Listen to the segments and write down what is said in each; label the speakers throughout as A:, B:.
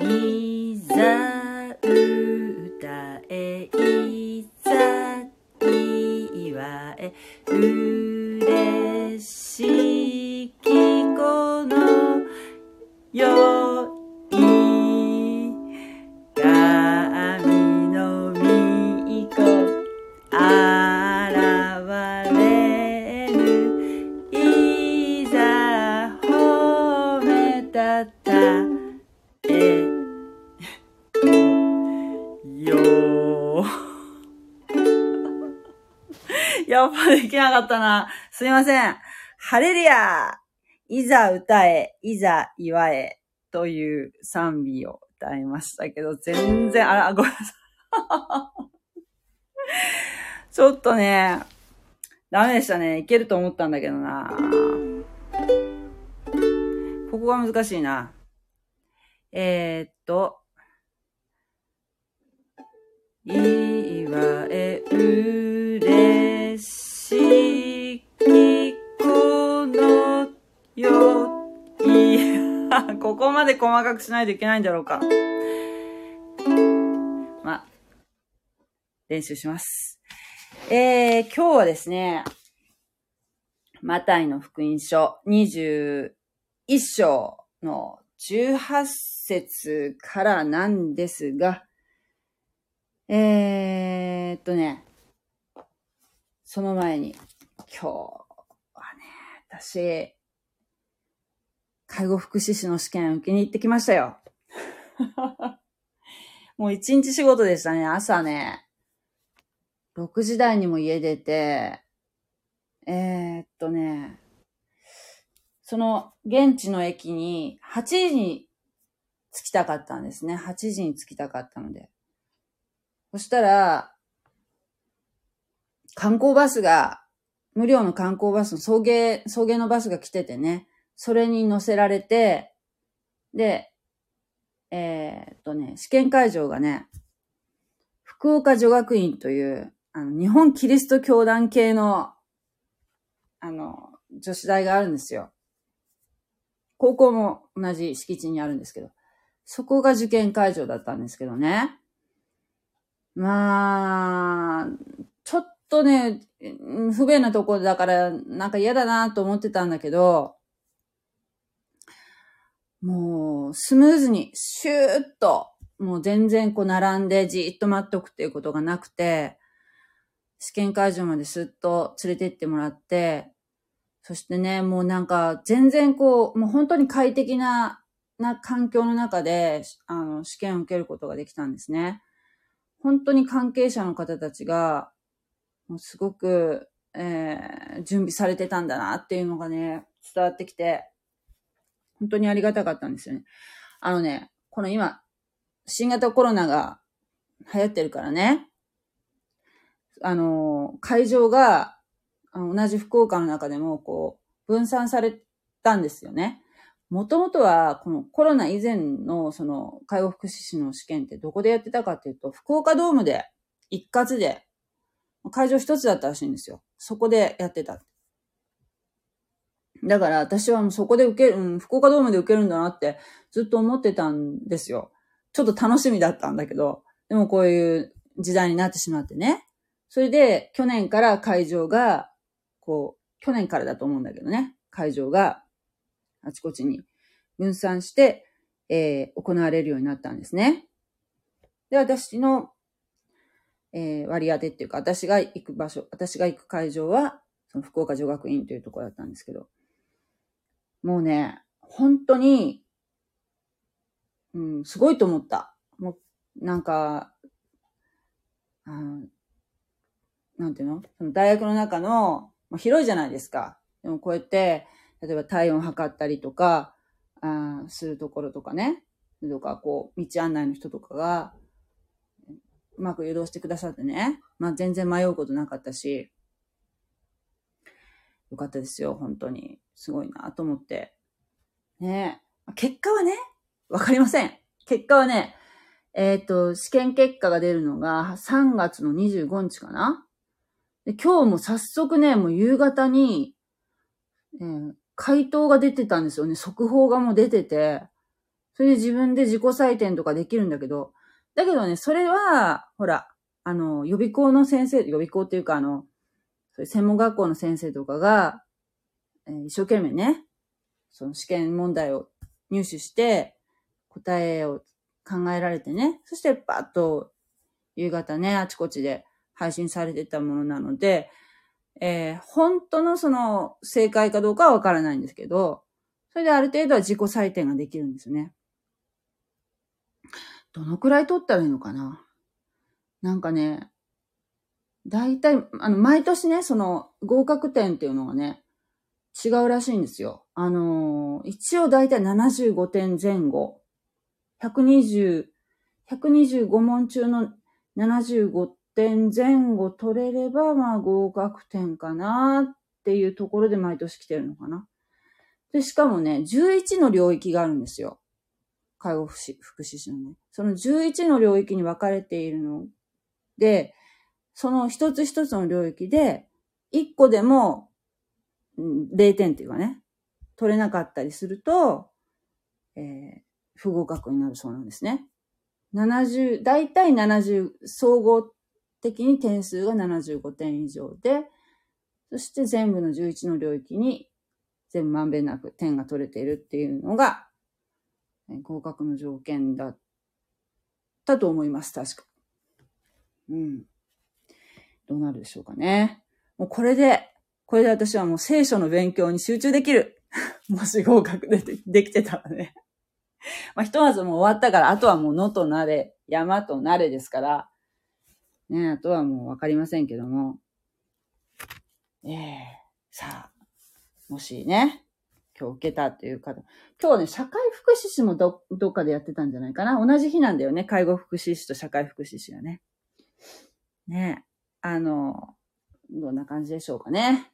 A: いすいません。ハレルヤいざ歌え、いざ祝え、という賛美を歌いましたけど、全然、あら、ごめんなさい。ちょっとね、ダメでしたね。いけると思ったんだけどな。ここが難しいな。えー、っと、祝え嬉しきよい。ここまで細かくしないといけないんだろうか。まあ、練習します。えー、今日はですね、マタイの福音書21章の18節からなんですが、えーっとね、その前に、今日はね、私、介護福祉士の試験受けに行ってきましたよ。もう一日仕事でしたね、朝ね。6時台にも家出て、えー、っとね、その現地の駅に8時に着きたかったんですね。8時に着きたかったので。そしたら、観光バスが、無料の観光バスの送迎、送迎のバスが来ててね、それに乗せられて、で、えーっとね、試験会場がね、福岡女学院という、あの、日本キリスト教団系の、あの、女子大があるんですよ。高校も同じ敷地にあるんですけど、そこが受験会場だったんですけどね。まあ、ちょっとね、不便なところだから、なんか嫌だなと思ってたんだけど、もう、スムーズに、シューッと、もう全然こう並んでじっと待っとくっていうことがなくて、試験会場まですっと連れてってもらって、そしてね、もうなんか全然こう、もう本当に快適な、な環境の中で、あの、試験を受けることができたんですね。本当に関係者の方たちが、もうすごく、えー準備されてたんだなっていうのがね、伝わってきて、本当にありがたかったんですよね。あのね、この今、新型コロナが流行ってるからね、あの、会場が、同じ福岡の中でも、こう、分散されたんですよね。もともとは、このコロナ以前の、その、介護福祉士の試験ってどこでやってたかっていうと、福岡ドームで、一括で、会場一つだったらしいんですよ。そこでやってた。だから私はもうそこで受ける、うん、福岡ドームで受けるんだなってずっと思ってたんですよ。ちょっと楽しみだったんだけど、でもこういう時代になってしまってね。それで去年から会場が、こう、去年からだと思うんだけどね、会場があちこちに分散して、えー行われるようになったんですね。で、私の、えー割り当てっていうか、私が行く場所、私が行く会場は、その福岡女学院というところだったんですけど、もうね、本当に、うん、すごいと思った。もう、なんか、あーなんていうの？その大学の中の、まあ、広いじゃないですか。でもこうやって、例えば体温測ったりとか、あするところとかね。とか、こう、道案内の人とかが、うまく誘導してくださってね。まあ全然迷うことなかったし、よかったですよ、本当に。すごいなと思って。ね。結果はね、わかりません。結果はね、えっ、と、試験結果が出るのが3月の25日かなで今日も早速ね、もう夕方に、えー回答が出てたんですよね。速報がもう出てて、それで自分で自己採点とかできるんだけど、だけどね、それは、ほら、あの、予備校の先生、予備校っていうかあの、そういう専門学校の先生とかが、えー、一生懸命ね、その試験問題を入手して、答えを考えられてね、そしてバッと夕方ね、あちこちで配信されてたものなので、えー、本当のその正解かどうかはわからないんですけど、それである程度は自己採点ができるんですよね。どのくらい取ったらいいのかな？なんかね、大体、あの、毎年ね、その合格点っていうのがね、違うらしいんですよ。あのー、一応大体75点前後。120、125問中の75点前後取れれば、まあ合格点かなっていうところで毎年来てるのかな。で、しかもね、11の領域があるんですよ。介護福祉福祉士のね。その11の領域に分かれているので、その一つ一つの領域で、一個でも、0点っていうかね、取れなかったりすると、えー、不合格になるそうなんですね。70、だいたい70、総合的に点数が75点以上で、そして全部の11の領域に全部まんべんなく点が取れているっていうのが、合格の条件だったと思います、確か。うん。どうなるでしょうかね。もうこれで、これで私はもう聖書の勉強に集中できる。もし合格でできてたらね。まあ、ひとまずもう終わったから、あとはもう野となれ、山となれですから、ね、あとはもうわかりませんけども。ええー、さあ、もしね、今日受けたっていう方。今日ね、社会福祉士もど、どっかでやってたんじゃないかな。同じ日なんだよね。介護福祉士と社会福祉士がね。ねえあの、どんな感じでしょうかね。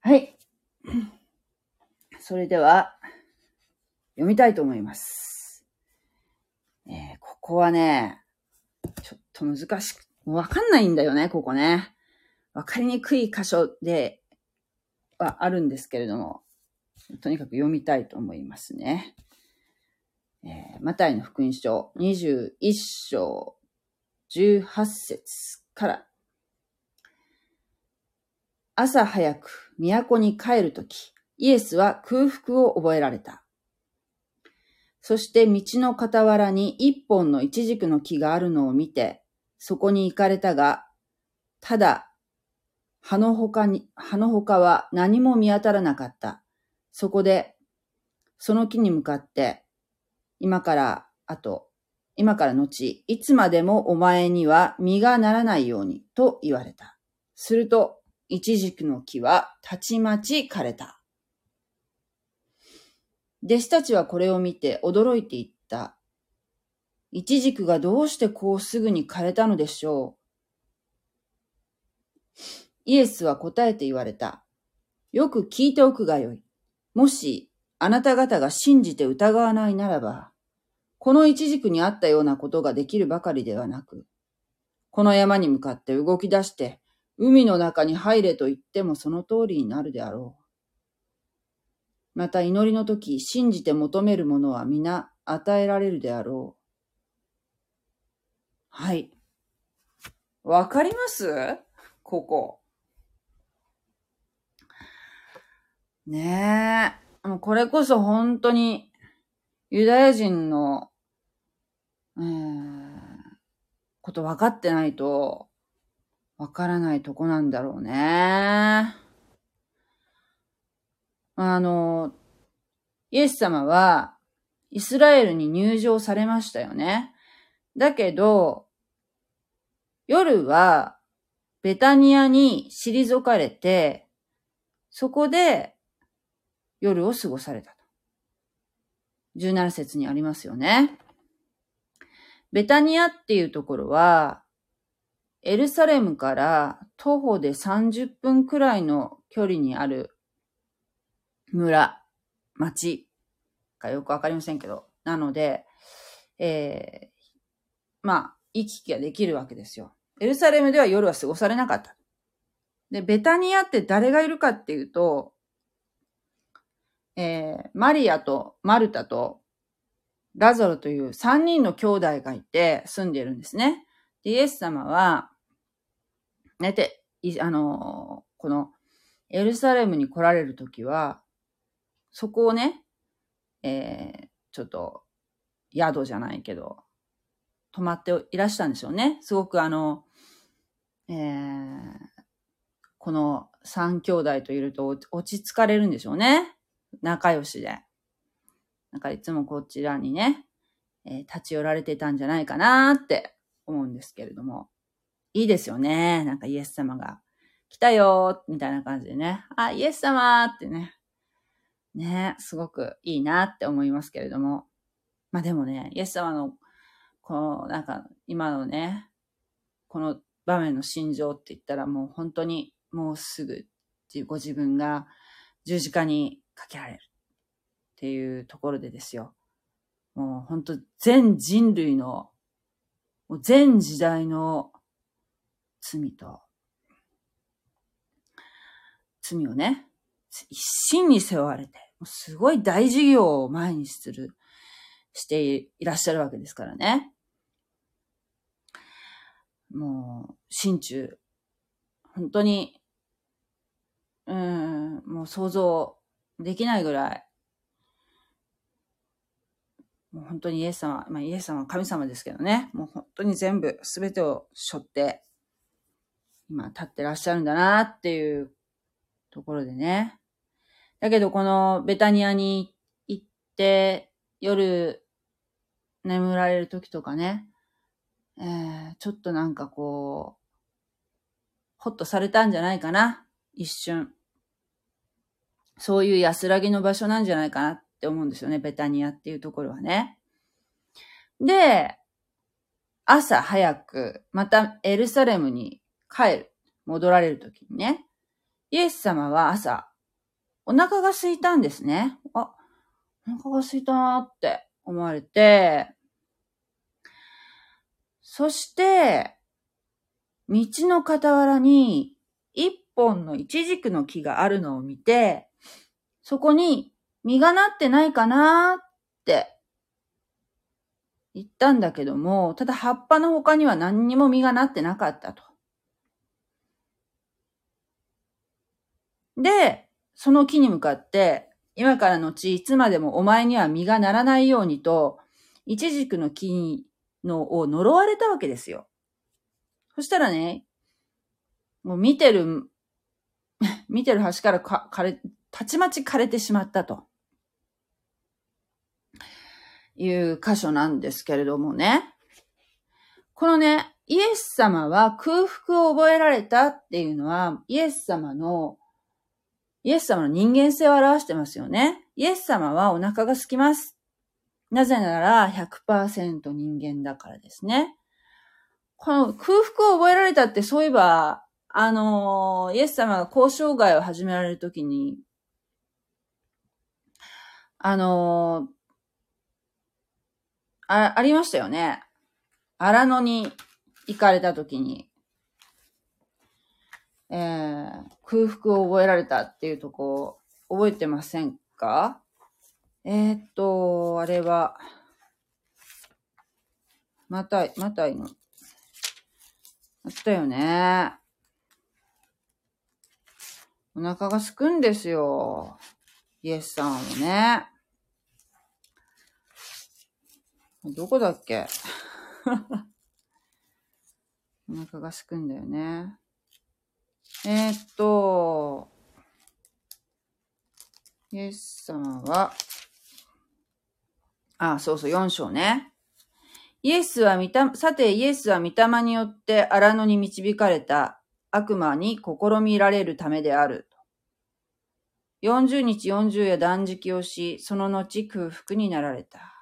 A: はい。それでは、読みたいと思います。えー、ここはね、ちょっと難しく、わかんないんだよね、ここね。わかりにくい箇所ではあるんですけれども、とにかく読みたいと思いますね。えー、マタイの福音書21章18節から。朝早く都に帰るとき、イエスは空腹を覚えられた。そして道の傍らに一本のイチジクの木があるのを見て、そこに行かれたが、ただ、葉の他に、葉の他は何も見当たらなかった。そこで、その木に向かって、今から、あと、今から後、いつまでもお前には実がならないように、と言われた。すると、イチジクの木はたちまち枯れた。弟子たちはこれを見て驚いていった。イチジクがどうしてこうすぐに枯れたのでしょう。イエスは答えて言われた。よく聞いておくがよい。もし、あなた方が信じて疑わないならば、このイチジクにあったようなことができるばかりではなく、この山に向かって動き出して、海の中に入れと言ってもその通りになるであろう。また祈りの時、信じて求めるものは皆与えられるであろう。はい。わかります？ここ。ねえ。これこそ本当にユダヤ人の、えー、こと分かってないとわからないとこなんだろうね。あの、イエス様はイスラエルに入場されましたよね。だけど、夜はベタニアに退かれて、そこで夜を過ごされた。17節にありますよね。ベタニアっていうところは、エルサレムから徒歩で30分くらいの距離にある村、町かよくわかりませんけど、なので、えー、まあ、行き来ができるわけですよ。エルサレムでは夜は過ごされなかった。で、ベタニアって誰がいるかっていうと、えー、マリアとマルタとラザロという3人の兄弟がいて住んでいるんですね。でイエス様は、寝て、あの、このエルサレムに来られるときは、そこをね、えー、ちょっと宿じゃないけど、泊まっていらしたんでしょうね。すごくあの、えー、この三兄弟といると落ち着かれるんでしょうね。仲良しで。なんかいつもこちらにね、えー、立ち寄られてたんじゃないかなって思うんですけれども。いいですよね。なんかイエス様が来たよみたいな感じでね。あ、イエス様ってね。ね、すごくいいなって思いますけれども。まあでもね、イエス様の、この、なんか、今のね、この場面の心情って言ったらもう本当にもうすぐっていうご自分が十字架にかけられるっていうところでですよ。もう本当全人類の、もう全時代の罪と、罪をね、一身に背負われて、すごい大事業を前にする、していらっしゃるわけですからね。もう、心中、本当に、うん、もう想像できないぐらい、もう本当にイエス様、まあイエス様は神様ですけどね、もう本当に全部、すべてを背負って、今立ってらっしゃるんだなっていうところでね。だけどこのベタニアに行って夜眠られる時とかね、えー、ちょっとなんかこう、ほっとされたんじゃないかな。一瞬。そういう安らぎの場所なんじゃないかなって思うんですよね。ベタニアっていうところはね。で、朝早く、またエルサレムに帰る。戻られるときにね。イエス様は朝、お腹が空いたんですね。あ、お腹が空いたなって思われて、そして、道の傍らに一本のイチジクの木があるのを見て、そこに実がなってないかなって言ったんだけども、ただ葉っぱの他には何にも実がなってなかったと。で、その木に向かって、今からのちいつまでもお前には実がならないようにと、イチジクの木のを呪われたわけですよ。そしたらね、もう見てる、見てる端からか枯れ、たちまち枯れてしまったと。いう箇所なんですけれどもね。このね、イエス様は空腹を覚えられたっていうのは、イエス様のイエス様の人間性を表してますよね。イエス様はお腹が空きます。なぜなら100%人間だからですね。この空腹を覚えられたってそういえば、あのイエス様が交渉外を始められるときに、あのあ、ありましたよね。荒野に行かれたときに、えー、空腹を覚えられたっていうとこ、覚えてませんか？えー、っと、あれは、また、またいの。あったよね。お腹がすくんですよ。イエスさんもね。どこだっけ？お腹がすくんだよね。えー、っと、イエス様は、あ、そうそう、4章ね。イエスは見た、さてイエスは御霊によって荒野に導かれた悪魔に試みられるためである。40日40夜断食をし、その後空腹になられた。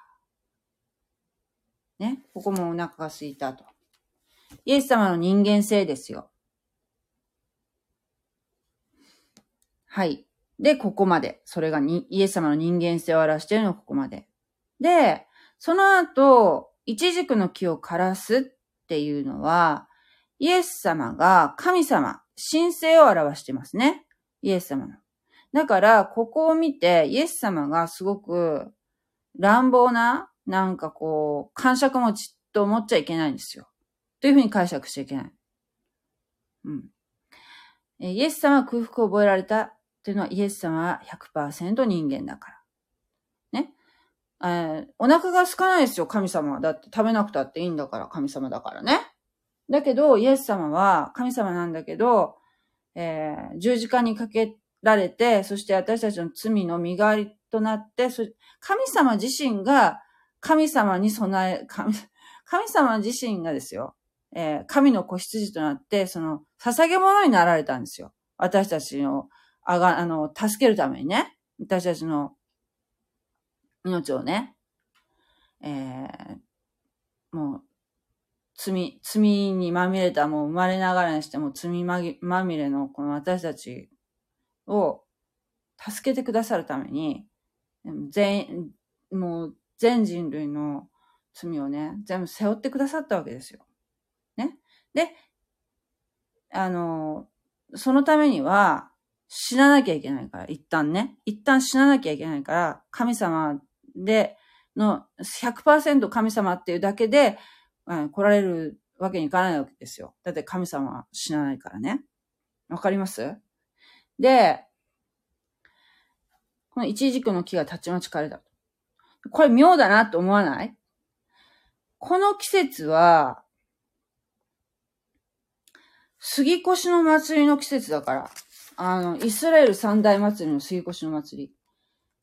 A: ね、ここもお腹が空いたと。イエス様の人間性ですよ。はい。で、ここまで。それがにイエス様の人間性を表しているのはここまで。で、その後、イチジクの木を枯らすっていうのは、イエス様が神様、神聖を表してますね。イエス様の。だから、ここを見て、イエス様がすごく乱暴な、なんかこう、感触持ちと思っちゃいけないんですよ。というふうに解釈しちゃいけない。うん。イエス様は空腹を覚えられたっていうのは、イエス様は100%人間だから。ね。えー、お腹が空かないですよ、神様は。だって食べなくたっていいんだから、神様だからね。だけど、イエス様は神様なんだけど、えー、十字架にかけられて、そして私たちの罪の身代わりとなって、神様自身が神様に備え、神神様自身がですよ、えー、神の子羊となって、その、捧げ物になられたんですよ。私たちの、あが、あの、助けるためにね。私たちの命をね、えー、もう、罪、罪にまみれた、もう生まれながらにしても罪まぎまみれのこの私たちを助けてくださるために、全、もう全人類の罪をね、全部背負ってくださったわけですよ。ね。で、あの、そのためには死ななきゃいけないから、一旦ね。一旦死ななきゃいけないから、神様で、の100%神様っていうだけで、うん、来られるわけにいかないわけですよ。だって神様は死なないからね。わかります？で、この一軸の木がたちまち枯れた。これ妙だなって思わない？この季節は、杉越の祭りの季節だから、あの、イスラエル三大祭りの杉越の祭り。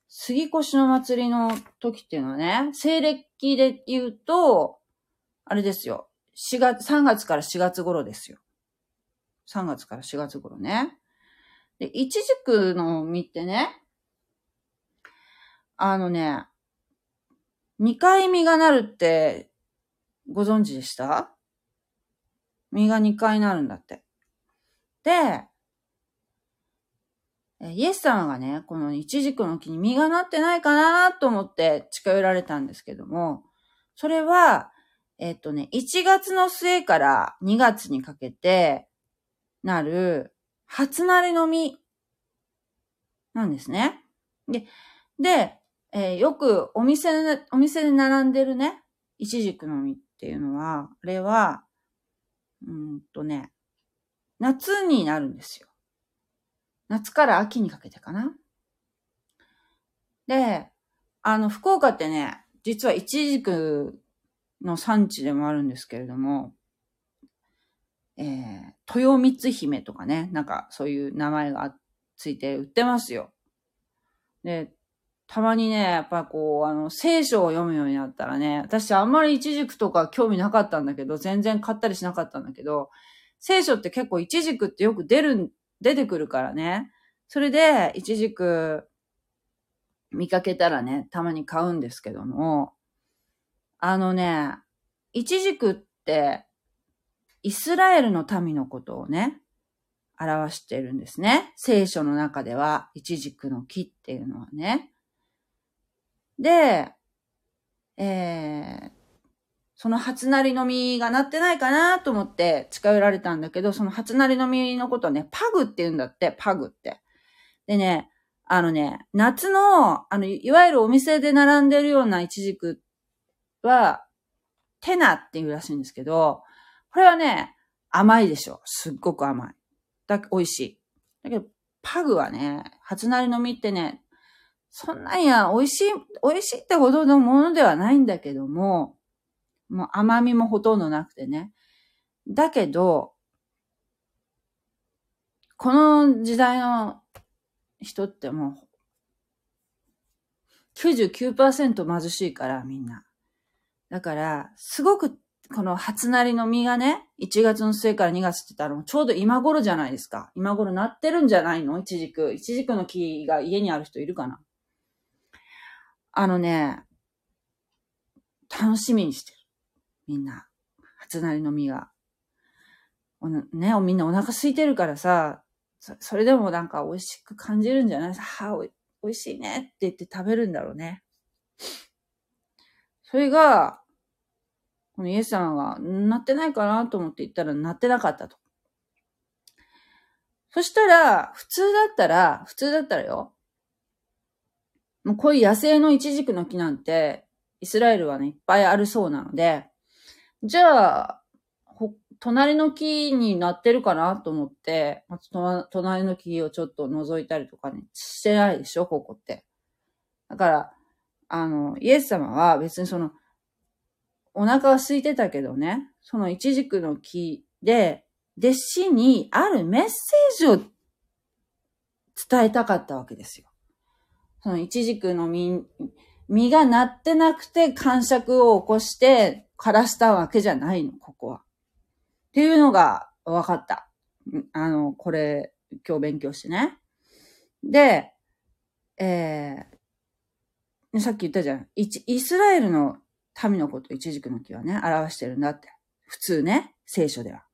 A: 杉越の祭りの時っていうのはね、西暦で言うと、あれですよ。4月、3月から4月頃ですよ。3月から4月頃ね。で、いちじくの実ってね、あのね、2回実がなるってご存知でした？実が2回なるんだって。で、イエス様がね、このイチジクの木に実がなってないかなと思って近寄られたんですけども、それは、えっとね、1月の末から2月にかけてなる初なりの実なんですね。で、で、えー、よくお店で、お店で並んでるね、イチジクの実っていうのは、あれは、うんとね、夏になるんですよ。夏から秋にかけてかな。で、あの、福岡ってね、実はイチジクの産地でもあるんですけれども、えー、豊光姫とかね、なんかそういう名前があってついて売ってますよ。で、たまにね、やっぱこう、あの、聖書を読むようになったらね、私あんまり一軸とか興味なかったんだけど、全然買ったりしなかったんだけど、聖書って結構一軸ってよく出る、出てくるからね。それで、一軸見かけたらね、たまに買うんですけども、あのね、一軸って、イスラエルの民のことをね、表しているんですね。聖書の中では、一軸の木っていうのはね。で、えー、その初なりの実がなってないかなと思って近寄られたんだけど、その初なりの実のことね、パグって言うんだって、パグって。でね、あのね、夏の、あの、いわゆるお店で並んでるようなイチジクは、テナっていうらしいんですけど、これはね、甘いでしょ。すっごく甘い。だ、美味しい。だけど、パグはね、初なりの実ってね、そんなんや、美味しい、美味しいってほどのものではないんだけども、もう甘みもほとんどなくてね。だけど、この時代の人ってもう、99%貧しいから、みんな。だから、すごく、この初なりの実がね、1月の末から2月って言ったら、ちょうど今頃じゃないですか。今頃なってるんじゃないの？いちじく。いちじくの木が家にある人いるかな？あのね、楽しみにしてる。みんな。初なりの実が。おね、みんなお腹空いてるからさ、そそれでもなんか美味しく感じるんじゃない？はあ、美味しいねって言って食べるんだろうね。それが、このイエスさんが、なってないかなと思って言ったら、なってなかったと。そしたら、普通だったら、普通だったらよ。もうこういう野生のイチジクの木なんて、イスラエルはね、いっぱいあるそうなので、じゃあ、隣の木になってるかなと思って、隣の木をちょっと覗いたりとかね、してないでしょ、ここって。だから、あの、イエス様は別にその、お腹は空いてたけどね、そのイチジクの木で、弟子にあるメッセージを伝えたかったわけですよ。そのイチジクの実、実がなってなくて感触を起こして枯らしたわけじゃないの、ここは。っていうのが分かった。あの、これ、今日勉強してね。で、えー、さっき言ったじゃん。イスラエルの民のこと、イチジクの木はね、表してるんだって。普通ね、聖書では。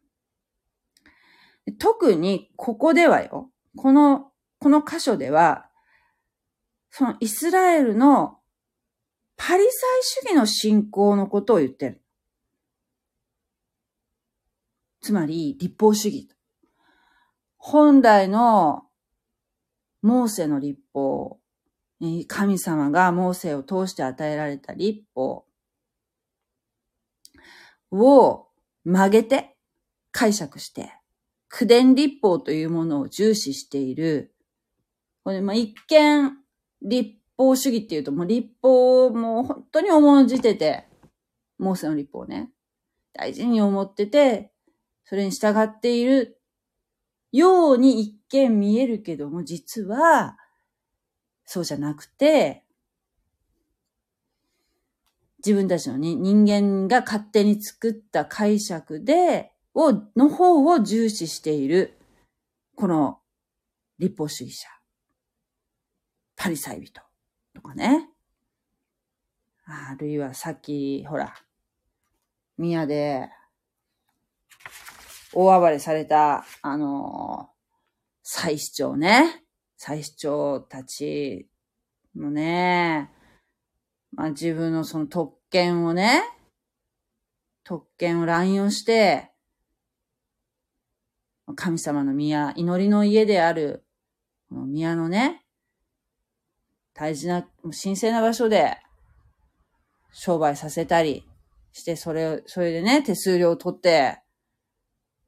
A: 特に、ここではよ、この、この箇所では、そのイスラエルのパリサイ主義の信仰のことを言ってる。つまり、立法主義。本来のモーセの立法、神様がモーセを通して与えられた立法を曲げて解釈して、苦伝立法というものを重視している、これまあ一見立法主義っていうともう立法をもう本当に重んじてて、モーセの立法をね、大事に思ってて、それに従っているように一見見えるけども、実は、そうじゃなくて、自分たちの、ね、人間が勝手に作った解釈で、を、の方を重視している、この立法主義者。パリサイ人とかね。あるいはさっき、ほら、宮で大暴れされた、あの祭司長ね。祭司長たちもね、まあ自分のその特権をね、特権を乱用して、神様の宮、祈りの家である、この宮のね、大事な、神聖な場所で商売させたりして、それ、それでね、手数料を取って、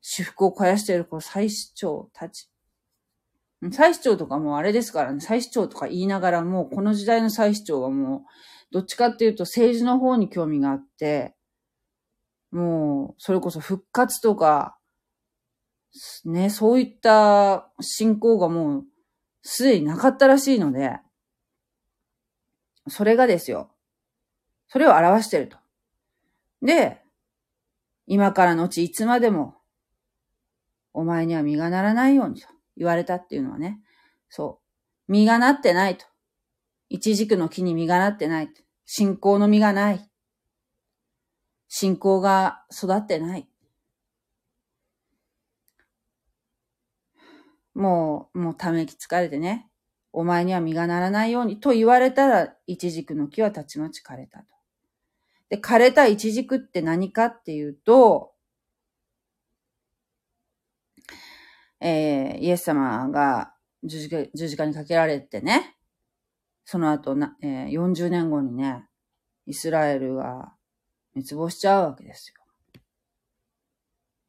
A: 私服を肥やしているこの祭司長たち。祭司長とかもあれですからね、祭司長とか言いながらもうこの時代の祭司長はもう、どっちかっていうと政治の方に興味があって、もう、それこそ復活とか、ね、そういった信仰がもう、すでになかったらしいので、それがですよ。それを表してると。で、今からのちいつまでもお前には実がならないようにと言われたっていうのはね、そう。実がなってないと。一軸の木に実がなってない。信仰の実がない。信仰が育ってない。もう、もうため息疲れてね。お前には実がならないようにと言われたら、一軸の木はたちまち枯れたと。で、枯れた一軸って何かっていうと、えー、イエス様が十字十字架にかけられてね、その後な、えー、40年後にね、イスラエルが滅亡しちゃうわけですよ。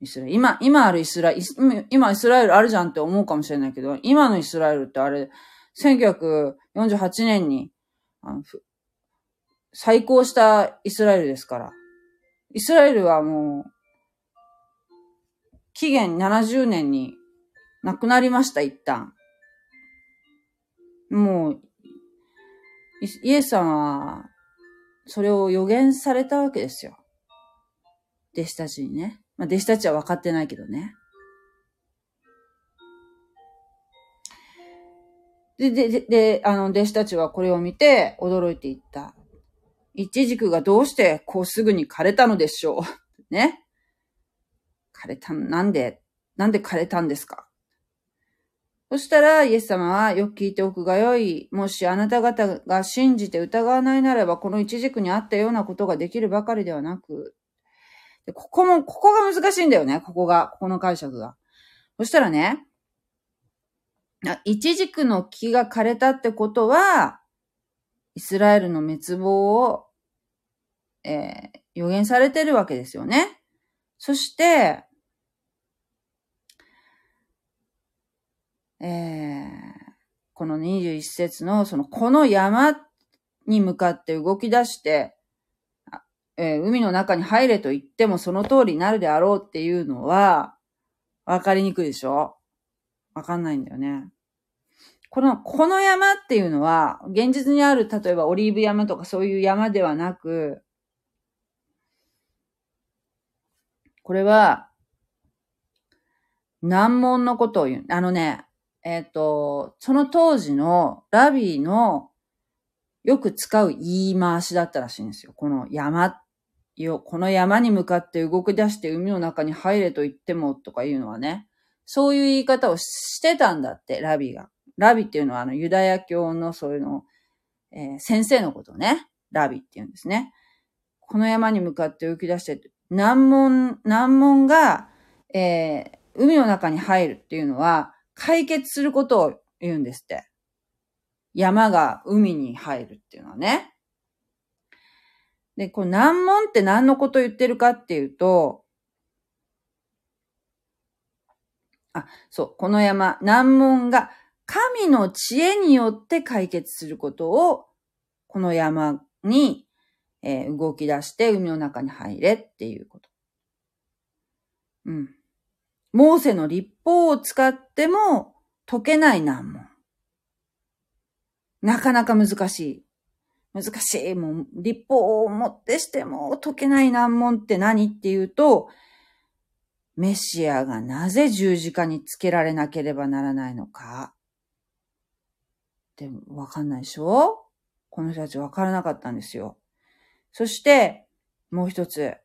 A: イスラ。今、今あるイスラエル、今イスラエルあるじゃんって思うかもしれないけど、今のイスラエルってあれ、1948年に、あの再興したイスラエルですから。イスラエルはもう、紀元70年に亡くなりました、一旦。もう、イエス様は、それを予言されたわけですよ。弟子たちにね。まあ、弟子たちは分かってないけどね。で、で、で、であの、弟子たちはこれを見て驚いていった。一軸がどうしてこうすぐに枯れたのでしょう。ね。枯れた、なんで、なんで枯れたんですか？そしたら、イエス様はよく聞いておくがよい。もしあなた方が信じて疑わないならば、この一軸にあったようなことができるばかりではなく、でここも、ここが難しいんだよね。ここが、ここの解釈が。そしたらね、イチジクの木が枯れたってことは、イスラエルの滅亡を、えー、予言されてるわけですよね。そして、えー、この21節の、その、この山に向かって動き出して、えー、海の中に入れと言ってもその通りになるであろうっていうのは、わかりにくいでしょ？わかんないんだよね。この、この山っていうのは、現実にある、例えばオリーブ山とかそういう山ではなく、これは、難問のことを言う。あのね、えっ、ー、と、その当時のラビーのよく使う言い回しだったらしいんですよ。この山よ、この山に向かって動き出して海の中に入れと言ってもとかいうのはね、そういう言い方をしてたんだって、ラビーが。ラビっていうのはあのユダヤ教のそういうの、えー、先生のことをね、ラビって言うんですね。この山に向かって動き出して、難問、難問が、えー、海の中に入るっていうのは、解決することを言うんですって。山が海に入るっていうのはね。で、この難問って何のこと言ってるかっていうと、あ、そう、この山、難問が神の知恵によって解決することを、この山に、えー、動き出して海の中に入れっていうこと。うん。モーセの立法を使っても解けない難問。なかなか難しい。難しい。もう、立法をもってしても解けない難問って何っていうと、メシアがなぜ十字架につけられなければならないのか。ってわかんないでしょ？この人たちわからなかったんですよ。そして、もう一つ。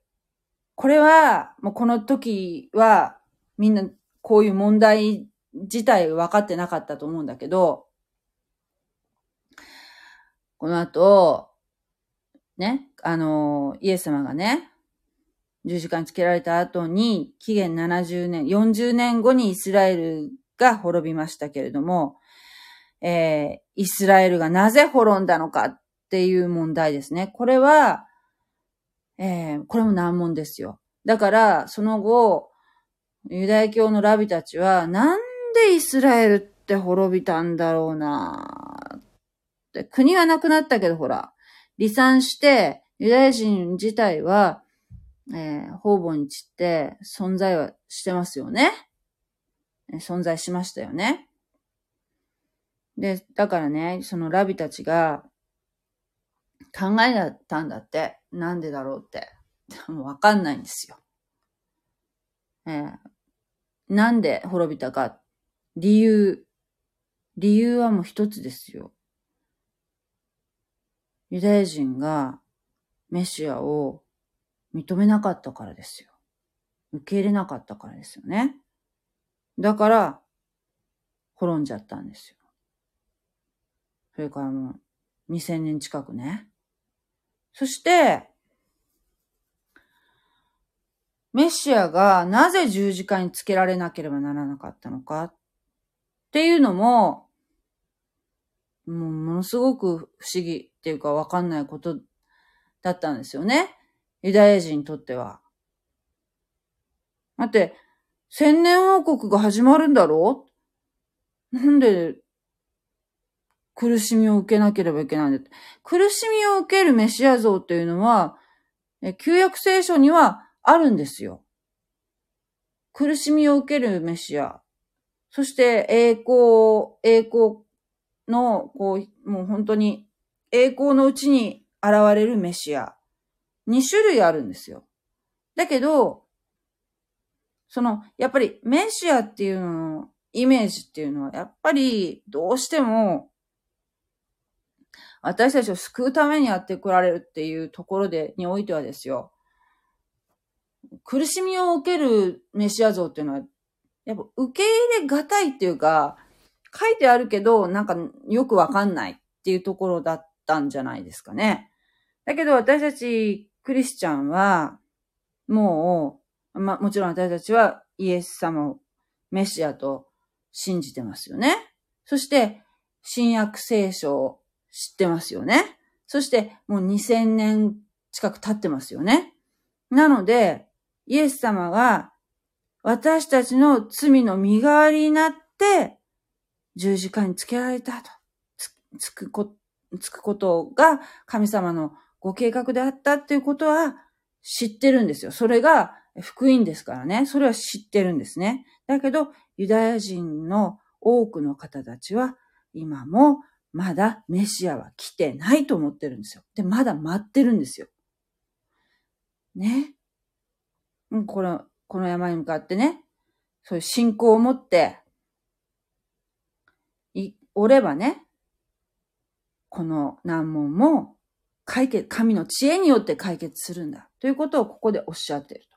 A: これは、もうこの時は、みんなこういう問題自体分かってなかったと思うんだけど、この後、ね、あの、イエス様がね、十字架につけられた後に、紀元70年、40年後にイスラエルが滅びましたけれども、えー、イスラエルがなぜ滅んだのかっていう問題ですね。これは、えー、これも難問ですよ。だから、その後、ユダヤ教のラビたちは、なんでイスラエルって滅びたんだろうなって国はなくなったけど、ほら、離散して、ユダヤ人自体は、えー、方々に散って存在はしてますよね。存在しましたよね。で、だからね、そのラビたちが考えたんだって。なんでだろうって。もうわかんないんですよ。えー、なんで滅びたか。理由。理由はもう一つですよ。ユダヤ人がメシアを認めなかったからですよ。受け入れなかったからですよね。だから、滅んじゃったんですよ。それからもう、2000年近くね。そして、メシアがなぜ十字架につけられなければならなかったのかっていうのも、もうものすごく不思議っていうかわかんないことだったんですよね。ユダヤ人にとっては。だって、千年王国が始まるんだろ？うなんで、苦しみを受けなければいけないんだって。苦しみを受けるメシア像っていうのは、旧約聖書にはあるんですよ。苦しみを受けるメシア。そして栄光、栄光の、こう、もう本当に栄光のうちに現れるメシア。二種類あるんですよ。だけど、その、やっぱりメシアっていうののイメージっていうのは、やっぱりどうしても、私たちを救うためにやってこられるっていうところで、においてはですよ。苦しみを受けるメシア像っていうのは、やっぱ受け入れがたいっていうか、書いてあるけど、なんかよくわかんないっていうところだったんじゃないですかね。だけど私たちクリスチャンは、もう、ま、もちろん私たちはイエス様をメシアと信じてますよね。そして、新約聖書を知ってますよね。そして、もう2000年近く経ってますよね。なので、イエス様が私たちの罪の身代わりになって、十字架につけられたと。つつくこ、つくことが神様のご計画であったっていうことは知ってるんですよ。それが福音ですからね。それは知ってるんですね。だけど、ユダヤ人の多くの方たちは今もまだメシアは来てないと思ってるんですよ。で、まだ待ってるんですよ。ね。この、この山に向かってね、そういう信仰を持って、い、おればね、この難問も解決、神の知恵によって解決するんだ。ということをここでおっしゃっていると。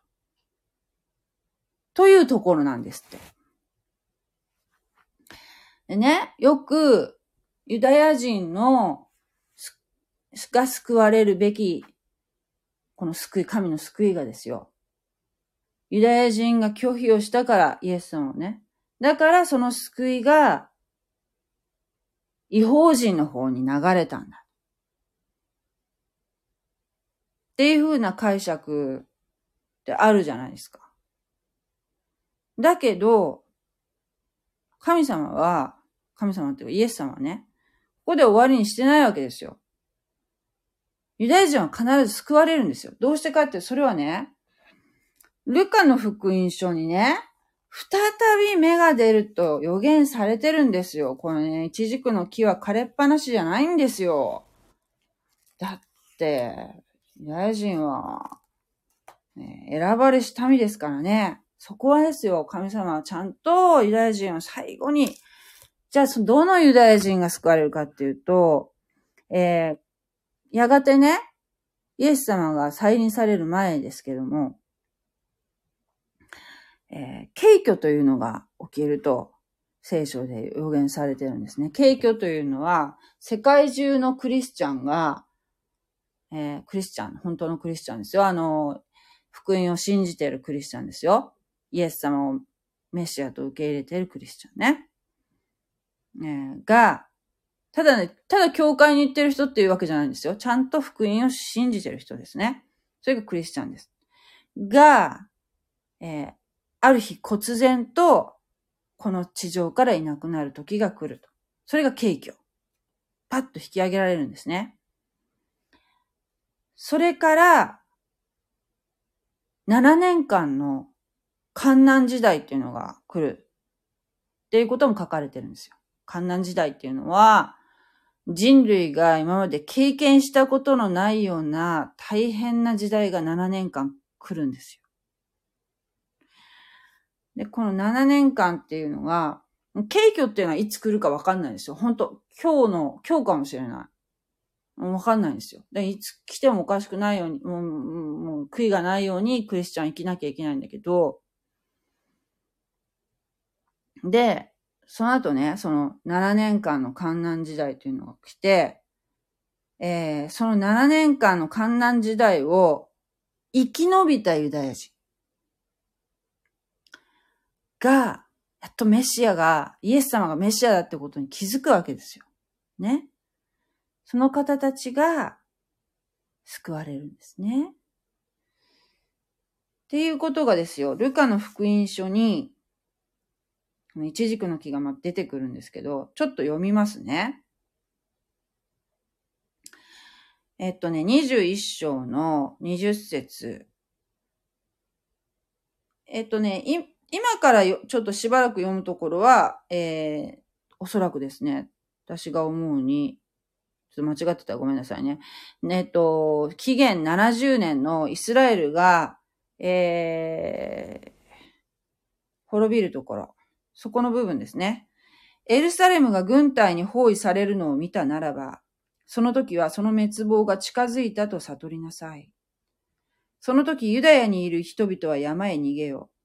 A: というところなんですって。でね、よくユダヤ人のすが救われるべき、この救い、神の救いがですよ。ユダヤ人が拒否をしたからイエス様をね。だからその救いが違法人の方に流れたんだ。っていう風な解釈ってあるじゃないですか。だけど、神様は、神様ってイエス様はね、ここで終わりにしてないわけですよ。ユダヤ人は必ず救われるんですよ。どうしてかって、それはね、ルカの福音書にね、再び芽が出ると予言されてるんですよ。このね、イチジクの木は枯れっぱなしじゃないんですよ。だって、ユダヤ人は、ね、選ばれし民ですからね。そこはですよ、神様はちゃんとユダヤ人を最後にじゃあ、どのユダヤ人が救われるかっていうと、えー、やがてね、イエス様が再臨される前ですけども、えー、敬虚というのが起きると、聖書で予言されてるんですね。敬虚というのは、世界中のクリスチャンが、えー、クリスチャン、本当のクリスチャンですよ。あの、福音を信じているクリスチャンですよ。イエス様をメシアと受け入れているクリスチャンね。えが、ただね、ただ教会に行ってる人っていうわけじゃないんですよ。ちゃんと福音を信じてる人ですね。それがクリスチャンです。が、えー、ある日忽然と、この地上からいなくなる時が来ると。それが景挙。パッと引き上げられるんですね。それから、7年間の観難時代っていうのが来るっていうことも書かれてるんですよ。観難時代っていうのは、人類が今まで経験したことのないような大変な時代が7年間来るんですよ。で、この7年間っていうのが、景挙っていうのはいつ来るかわかんないですよ。本当今日の、今日かもしれない。わかんないんですよ。で、いつ来てもおかしくないように、もう、もう悔いがないようにクリスチャン生きなきゃいけないんだけど、で、その後ね、その7年間の観難時代というのが来て、えー、その7年間の観難時代を生き延びたユダヤ人が、やっとメシアが、イエス様がメシアだってことに気づくわけですよ。ね。その方たちが救われるんですね。っていうことがですよ、ルカの福音書にこのイチジクの木が出てくるんですけど、ちょっと読みますね。えっとね、21章の20節えっとね、今からよちょっとしばらく読むところは、えー、おそらくですね、私が思うに、ちょっと間違ってたらごめんなさいね。えっと、紀元70年のイスラエルが、えー、滅びるところ。そこの部分ですね。エルサレムが軍隊に包囲されるのを見たならば、その時はその滅亡が近づいたと悟りなさい。その時ユダヤにいる人々は山へ逃げよう。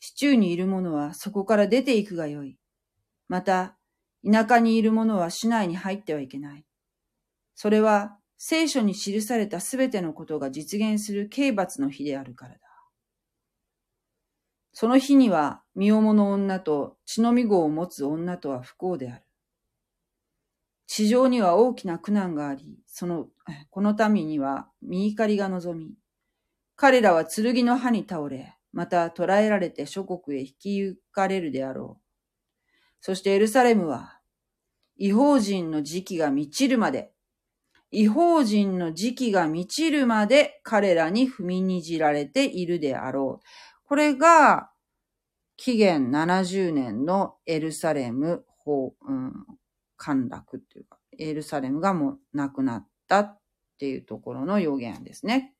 A: 市中にいる者はそこから出て行くがよい。また、田舎にいる者は市内に入ってはいけない。それは聖書に記されたすべてのことが実現する刑罰の日であるからだ。その日には、身重の女と血のみ子を持つ女とは不幸である。地上には大きな苦難があり、その、この民には見怒りが望み、彼らは剣の刃に倒れ、また捕らえられて諸国へ引き行かれるであろう。そしてエルサレムは、違法人の時期が満ちるまで、違法人の時期が満ちるまで彼らに踏みにじられているであろう。これが、紀元70年のエルサレム法、うん、陥落っていうか、エルサレムがもうなくなったっていうところの予言ですね。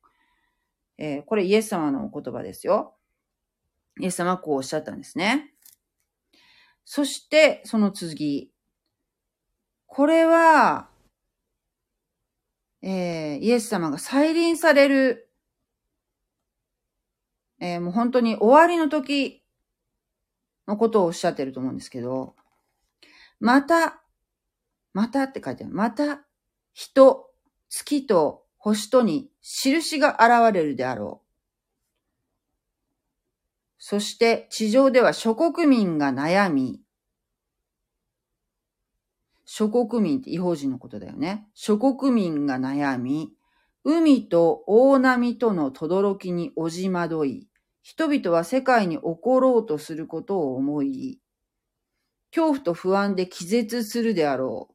A: えー、これイエス様のお言葉ですよ。イエス様はこうおっしゃったんですね。そして、その次。これは、えー、イエス様が再臨される、えー、もう本当に終わりの時のことをおっしゃってると思うんですけど、また、またって書いてある。また、人、月と星とに印が現れるであろう。そして地上では諸国民が悩み、諸国民って違法人のことだよね。諸国民が悩み、海と大波との轟におじまどい、人々は世界に起ころうとすることを思い、恐怖と不安で気絶するであろ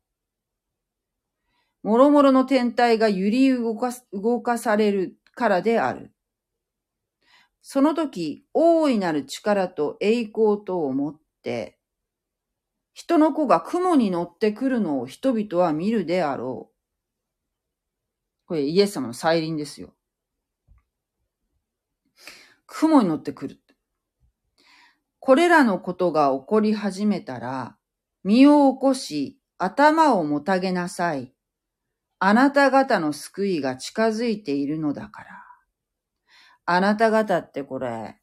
A: う。もろもろの天体が揺り動か動かされるからである。その時、大いなる力と栄光と思って、人の子が雲に乗ってくるのを人々は見るであろう。これイエス様の再臨ですよ。雲に乗ってくる。これらのことが起こり始めたら、身を起こし、頭をもたげなさい。あなた方の救いが近づいているのだから。あなた方ってこれ、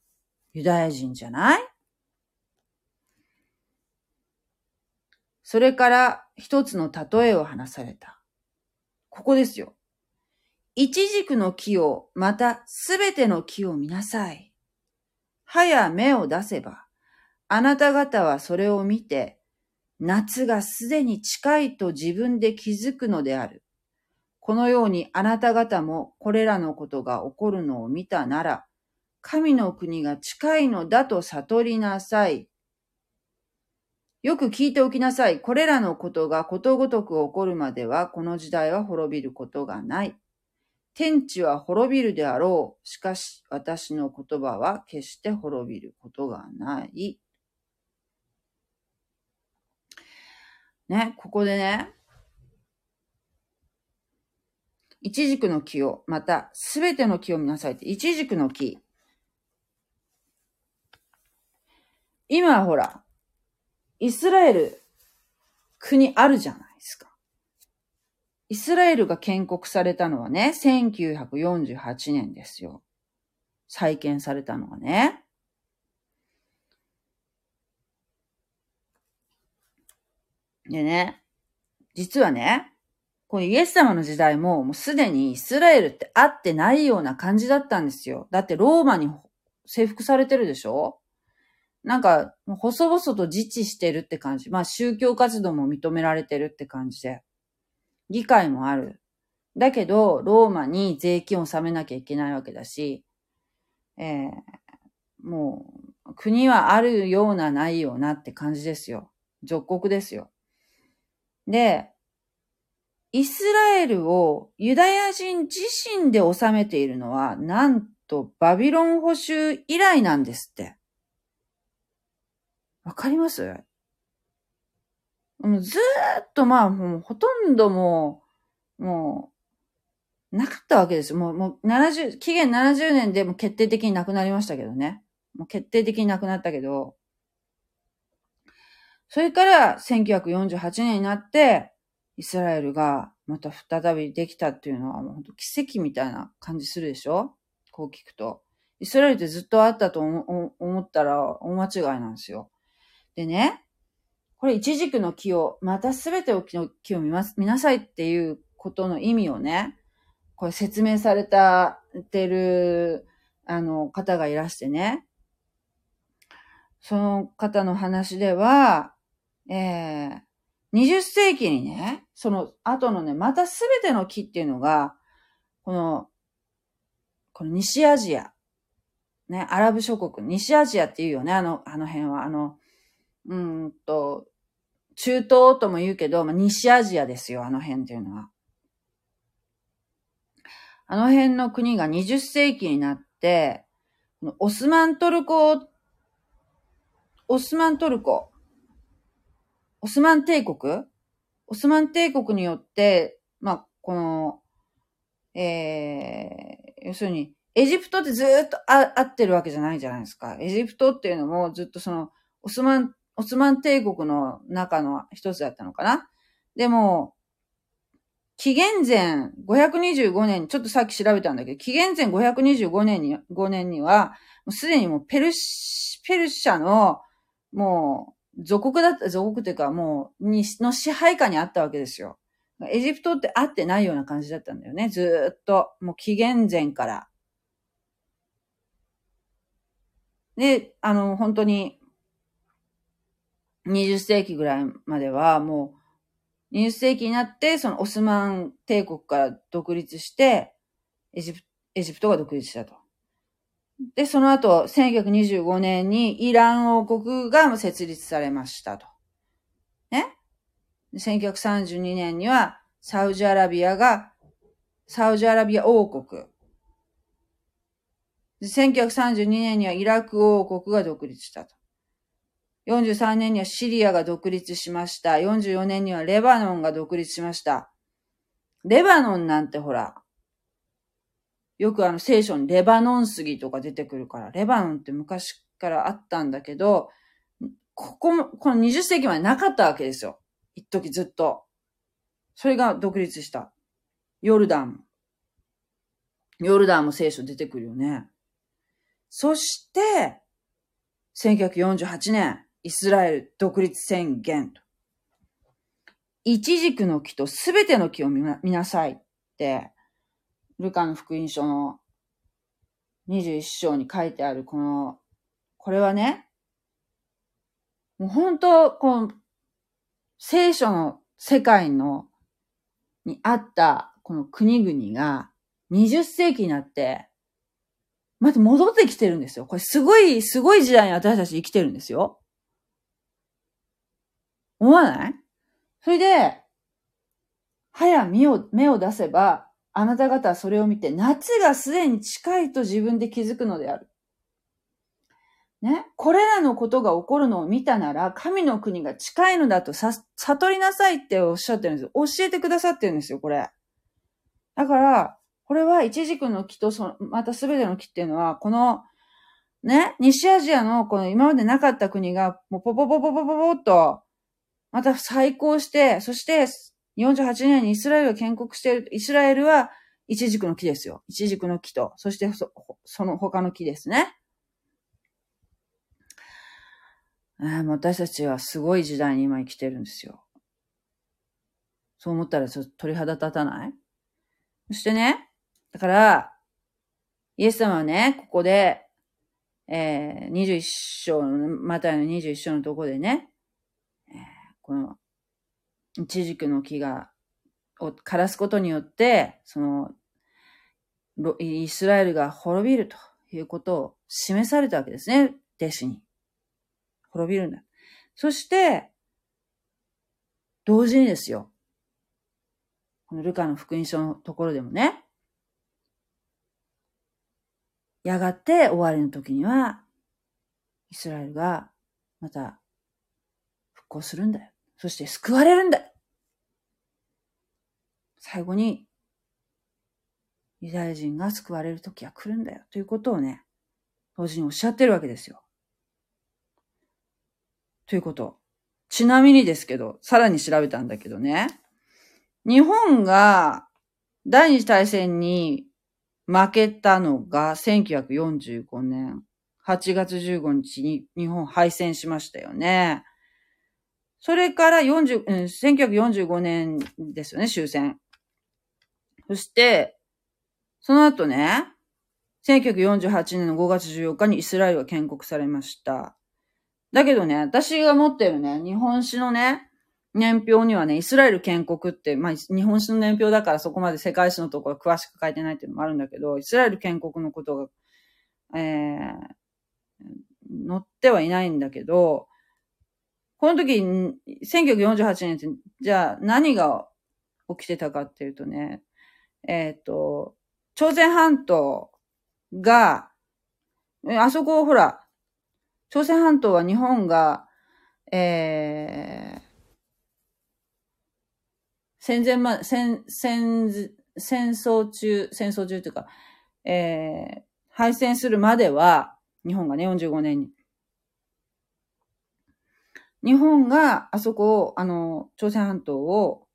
A: ユダヤ人じゃない？それから一つの例えを話された。ここですよ。一軸の木を、またすべての木を見なさい。歯や目を出せば、あなた方はそれを見て、夏がすでに近いと自分で気づくのである。このようにあなた方もこれらのことが起こるのを見たなら、神の国が近いのだと悟りなさい。よく聞いておきなさい。これらのことがことごとく起こるまでは、この時代は滅びることがない。天地は滅びるであろう。しかし、私の言葉は決して滅びることがない。ね、ここでね、一軸の木を、また、すべての木を見なさいって、一軸の木。今ほら、イスラエル、国あるじゃないですか。イスラエルが建国されたのはね、1948年ですよ。再建されたのはね。でね、実はね、このイエス様の時代ももうすでにイスラエルってあってないような感じだったんですよ。だってローマに征服されてるでしょ？なんか、細々と自治してるって感じ。まあ宗教活動も認められてるって感じで。議会もある。だけど、ローマに税金を納めなきゃいけないわけだし、えー、もう、国はあるようなないようなって感じですよ。属国ですよ。で、イスラエルをユダヤ人自身で治めているのは、なんとバビロン捕囚以来なんですって。わかります？ずっとまあ、もうほとんどもう、もう、なかったわけですよ。もう、もう70、期限70年でも決定的になくなりましたけどね。もう決定的になくなったけど、それから1948年になって、イスラエルがまた再びできたっていうのはもう本当奇跡みたいな感じするでしょ？こう聞くと。イスラエルってずっとあったと思ったら大間違いなんですよ。でね、これ一軸の木を、またすべての木を見ます、見なさいっていうことの意味をね、これ説明された、てる、あの、方がいらしてね、その方の話では、えー、20世紀にね、その後のね、またすべての木っていうのが、この、この西アジア、ね、アラブ諸国、西アジアっていうよね、あの、あの辺は、あの、うんと、中東とも言うけど、まあ、西アジアですよ、あの辺っていうのは。あの辺の国が20世紀になって、オスマントルコ、オスマントルコ、オスマン帝国？オスマン帝国によって、まあ、この、えー、要するに、エジプトってずっとあ合ってるわけじゃないじゃないですか。エジプトっていうのもずっとその、オスマン、オスマン帝国の中の一つだったのかな。でも、紀元前525年、ちょっとさっき調べたんだけど、紀元前525年に、5年には、もうすでにもうペルシ、ペルシャの、もう、属国だった、属国っていうかもう、に、の支配下にあったわけですよ。エジプトってあってないような感じだったんだよね。ずっと。もう紀元前から。で、あの、本当に、20世紀ぐらいまでは、もう、20世紀になって、そのオスマン帝国から独立して、エジプエジプトが独立したと。で、その後、1925年にイラン王国が設立されましたと。ね？1932年にはサウジアラビアが、サウジアラビア王国。1932年にはイラク王国が独立したと。43年にはシリアが独立しました。44年にはレバノンが独立しました。レバノンなんてほら、よくあの聖書にレバノン杉とか出てくるから、レバノンって昔からあったんだけど、ここも、この20世紀までなかったわけですよ。一時ずっと。それが独立した。ヨルダン。ヨルダンも聖書出てくるよね。そして、1948年、イスラエル独立宣言と。一軸の木とすべての木を見なさいって、ルカの福音書の21章に書いてあるこの、これはね、もう本当、この聖書の世界の、にあったこの国々が20世紀になって、また戻ってきてるんですよ。これすごい、すごい時代に私たち生きてるんですよ。思わない？それで、早目を、目を出せば、あなた方はそれを見て、夏がすでに近いと自分で気づくのである。ね？これらのことが起こるのを見たなら、神の国が近いのだと、悟りなさいっておっしゃってるんですよ。教えてくださってるんですよ、これ。だから、これは一軸の木とそ、またすべての木っていうのは、この、ね、西アジアのこの今までなかった国が、もうポポポポポポポっと、また再興して、そして48年にイスラエルが建国している、イスラエルは一軸の木ですよ。一軸の木と、そしてそその他の木ですね。私たちはすごい時代に今生きてるんですよ。そう思ったらちょっと鳥肌立たない？そしてね、だから、イエス様はね、ここで、えー、21章の、マタイの21章のところでね、えー、この、チジクの木が、を枯らすことによって、その、イスラエルが滅びるということを示されたわけですね、弟子に。滅びるんだ。そして、同時にですよ。このルカの福音書のところでもね、やがて終わりの時には、イスラエルがまた復興するんだよ。そして救われるんだよ。最後に、ユダヤ人が救われる時は来るんだよ。ということをね、同時におっしゃってるわけですよ。ということ。ちなみにですけど、さらに調べたんだけどね。日本が第二次大戦に負けたのが1945年8月15日に日本敗戦しましたよね。それから40、1945年ですよね、終戦。そして、その後ね、1948年の5月14日にイスラエルが建国されました。だけどね、私が持ってるね、日本史のね、年表にはね、イスラエル建国って、まあ、日本史の年表だからそこまで世界史のところ詳しく書いてないっていうのもあるんだけど、イスラエル建国のことが、えー、載ってはいないんだけど、この時、1948年って、じゃあ何が起きてたかっていうとね、えっ、ー、と、朝鮮半島が、あそこほら、朝鮮半島は日本が、えー、戦前ま、戦、戦、戦争中、戦争中というか、えー、敗戦するまでは、日本がね、45年に。日本があそこを、あの、朝鮮半島を、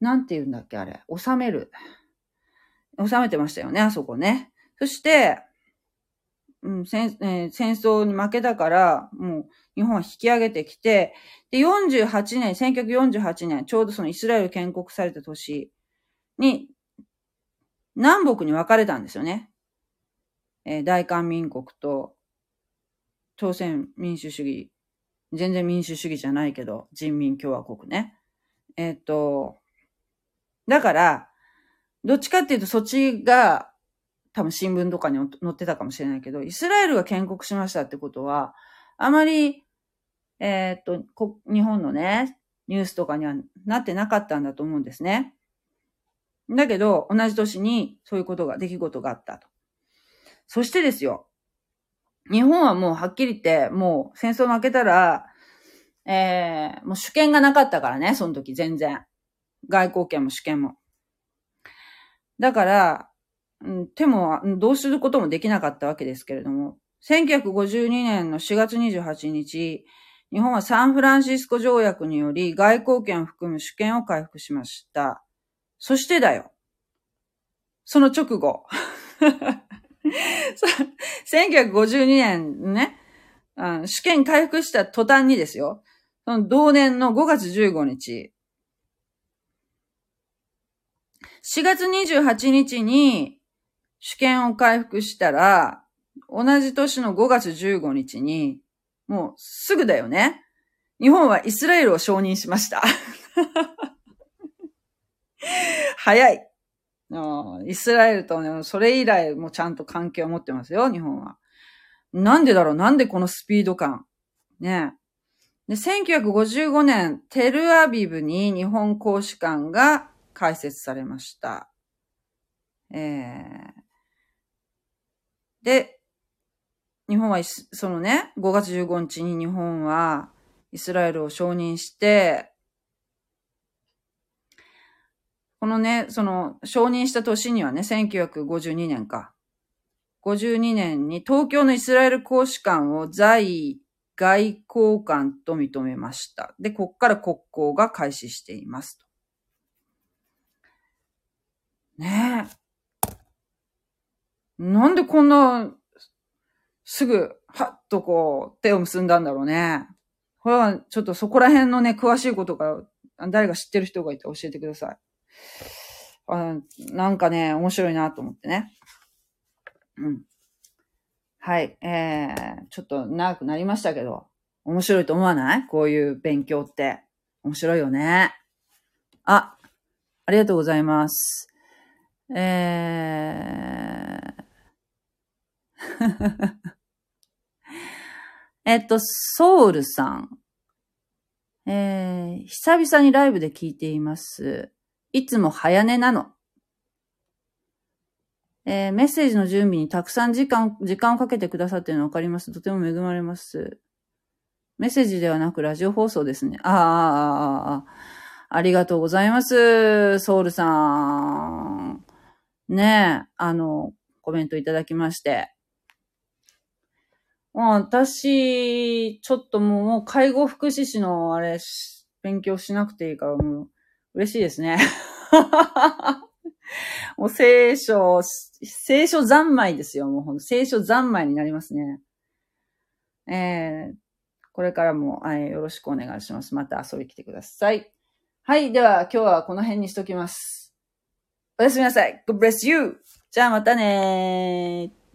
A: なんて言うんだっけ、あれ、収める。収めてましたよね、あそこね。そして、うん、戦、えー、戦争に負けたから、もう、日本は引き上げてきて、で、48年、1948年、ちょうどそのイスラエル建国された年に、南北に分かれたんですよね。えー、大韓民国と、朝鮮民主主義、全然民主主義じゃないけど、人民共和国ね。えっ、と、だから、どっちかっていうとそっちが多分新聞とかに載ってたかもしれないけど、イスラエルが建国しましたってことは、あまりえー、っと、日本のね、ニュースとかにはなってなかったんだと思うんですね。だけど、同じ年にそういうことが、出来事があったと。そしてですよ、日本はもうはっきり言って、もう戦争負けたら、えー、もう主権がなかったからね、その時全然。外交権も主権も。だから、うん、手も、どうすることもできなかったわけですけれども、1952年の4月28日、日本はサンフランシスコ条約により外交権を含む主権を回復しました。そしてだよ。その直後。1952年ね、うん主権回復した途端にですよ。その同年の5月15日。4月28日に主権を回復したら、同じ年の5月15日にもうすぐだよね。日本はイスラエルを承認しました。早い。イスラエルとね、それ以来もちゃんと関係を持ってますよ、日本は。なんでだろう？なんでこのスピード感？ねで、1955年、テルアビブに日本公使館が開設されました。えー、で、日本は、そのね、5月15日に日本はイスラエルを承認して、このね、その承認した年にはね、1952年か。52年に東京のイスラエル公使館を在外交官と認めました。で、こっから国交が開始していますとねえ。なんでこんなすぐ、はっとこう、手を結んだんだろうね。これは、ちょっとそこら辺のね、詳しいことが、誰が知ってる人がいて教えてください。あなんかね、面白いなと思ってね。うん。はい。えー、ちょっと長くなりましたけど、面白いと思わない？こういう勉強って。面白いよね。あ、ありがとうございます。えー えっと、ソウルさん。えー、久々にライブで聞いています。いつも早寝なの。えー、メッセージの準備にたくさん時間、時間をかけてくださっているのわかります。とても恵まれます。メッセージではなくラジオ放送ですね。ああ、ああ、あありがとうございます。ソウルさん。ねえ、あの、コメントいただきまして。まあ、私、ちょっともう、もう介護福祉士のあれ、勉強しなくていいからもう、嬉しいですね。もう聖書、聖書三昧ですよ。もうほんと聖書三昧になりますね。えー、これからも、えー、よろしくお願いします。また遊び来てください。はい。では、今日はこの辺にしときます。おやすみなさい。God bless you! じゃあまたねー。